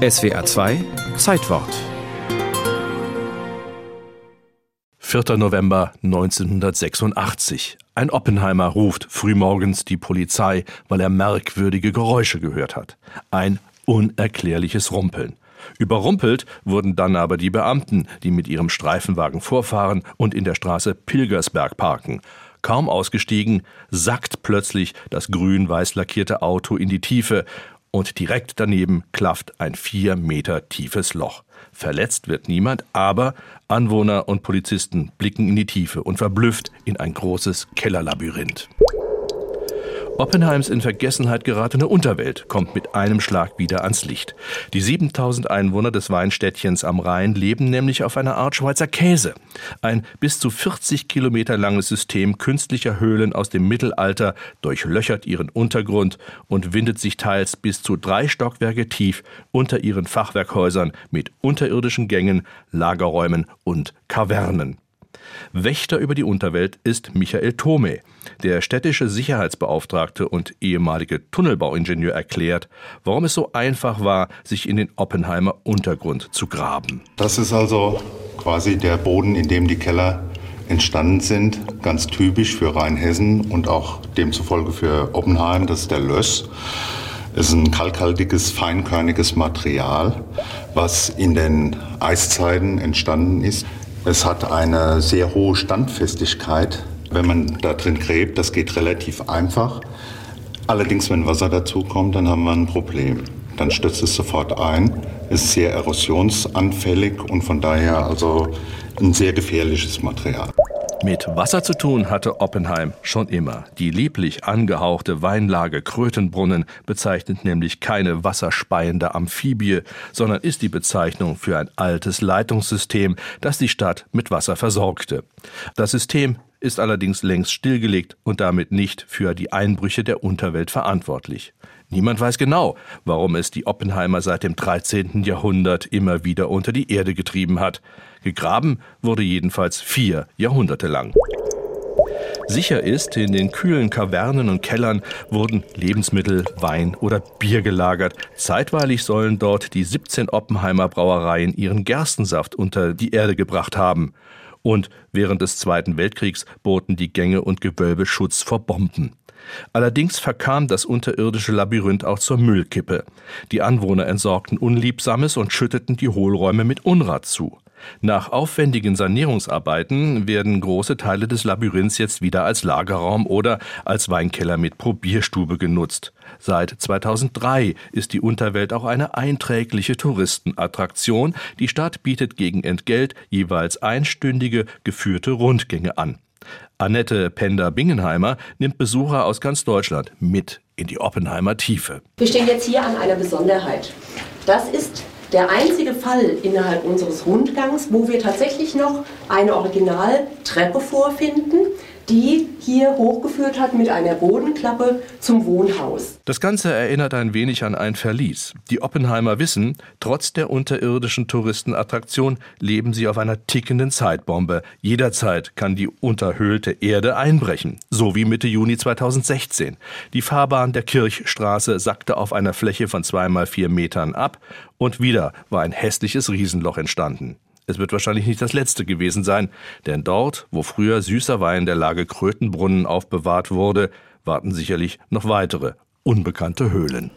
SWR 2 Zeitwort 4. November 1986. Ein Oppenheimer ruft frühmorgens die Polizei, weil er merkwürdige Geräusche gehört hat. Ein unerklärliches Rumpeln. Überrumpelt wurden dann aber die Beamten, die mit ihrem Streifenwagen vorfahren und in der Straße Pilgersberg parken. Kaum ausgestiegen, sackt plötzlich das grün-weiß lackierte Auto in die Tiefe und direkt daneben klafft ein vier Meter tiefes Loch. Verletzt wird niemand, aber Anwohner und Polizisten blicken in die Tiefe und verblüfft in ein großes Kellerlabyrinth. Oppenheims in Vergessenheit geratene Unterwelt kommt mit einem Schlag wieder ans Licht. Die 7000 Einwohner des Weinstädtchens am Rhein leben nämlich auf einer Art Schweizer Käse. Ein bis zu 40 Kilometer langes System künstlicher Höhlen aus dem Mittelalter durchlöchert ihren Untergrund und windet sich teils bis zu drei Stockwerke tief unter ihren Fachwerkhäusern mit unterirdischen Gängen, Lagerräumen und Kavernen. Wächter über die Unterwelt ist Michael Thome. Der städtische Sicherheitsbeauftragte und ehemalige Tunnelbauingenieur erklärt, warum es so einfach war, sich in den Oppenheimer Untergrund zu graben. Das ist also quasi der Boden, in dem die Keller entstanden sind, ganz typisch für Rheinhessen und auch demzufolge für Oppenheim, das ist der Löss. Es ist ein kalkhaltiges, feinkörniges Material, was in den Eiszeiten entstanden ist. Es hat eine sehr hohe Standfestigkeit. Wenn man da drin gräbt, das geht relativ einfach. Allerdings, wenn Wasser dazukommt, dann haben wir ein Problem. Dann stürzt es sofort ein, ist sehr erosionsanfällig und von daher also ein sehr gefährliches Material. Mit Wasser zu tun hatte Oppenheim schon immer. Die lieblich angehauchte Weinlage Krötenbrunnen bezeichnet nämlich keine wasserspeiende Amphibie, sondern ist die Bezeichnung für ein altes Leitungssystem, das die Stadt mit Wasser versorgte. Das System ist allerdings längst stillgelegt und damit nicht für die Einbrüche der Unterwelt verantwortlich. Niemand weiß genau, warum es die Oppenheimer seit dem 13. Jahrhundert immer wieder unter die Erde getrieben hat. Gegraben wurde jedenfalls vier Jahrhunderte lang. Sicher ist, in den kühlen Kavernen und Kellern wurden Lebensmittel, Wein oder Bier gelagert. Zeitweilig sollen dort die 17 Oppenheimer Brauereien ihren Gerstensaft unter die Erde gebracht haben. Und während des Zweiten Weltkriegs boten die Gänge und Gewölbe Schutz vor Bomben. Allerdings verkam das unterirdische Labyrinth auch zur Müllkippe. Die Anwohner entsorgten Unliebsames und schütteten die Hohlräume mit Unrat zu. Nach aufwendigen Sanierungsarbeiten werden große Teile des Labyrinths jetzt wieder als Lagerraum oder als Weinkeller mit Probierstube genutzt. Seit 2003 ist die Unterwelt auch eine einträgliche Touristenattraktion. Die Stadt bietet gegen Entgelt jeweils einstündige geführte Rundgänge an. Annette Pender-Bingenheimer nimmt Besucher aus ganz Deutschland mit in die Oppenheimer Tiefe. Wir stehen jetzt hier an einer Besonderheit. Das ist der einzige Fall innerhalb unseres Rundgangs, wo wir tatsächlich noch eine Originaltreppe vorfinden, die hier hochgeführt hat mit einer Bodenklappe zum Wohnhaus. Das Ganze erinnert ein wenig an ein Verlies. Die Oppenheimer wissen, trotz der unterirdischen Touristenattraktion leben sie auf einer tickenden Zeitbombe. Jederzeit kann die unterhöhlte Erde einbrechen, so wie Mitte Juni 2016. Die Fahrbahn der Kirchstraße sackte auf einer Fläche von zweimal vier Metern ab und wieder war ein hässliches Riesenloch entstanden. Es wird wahrscheinlich nicht das letzte gewesen sein, denn dort, wo früher süßer Wein der Lage Krötenbrunnen aufbewahrt wurde, warten sicherlich noch weitere unbekannte Höhlen.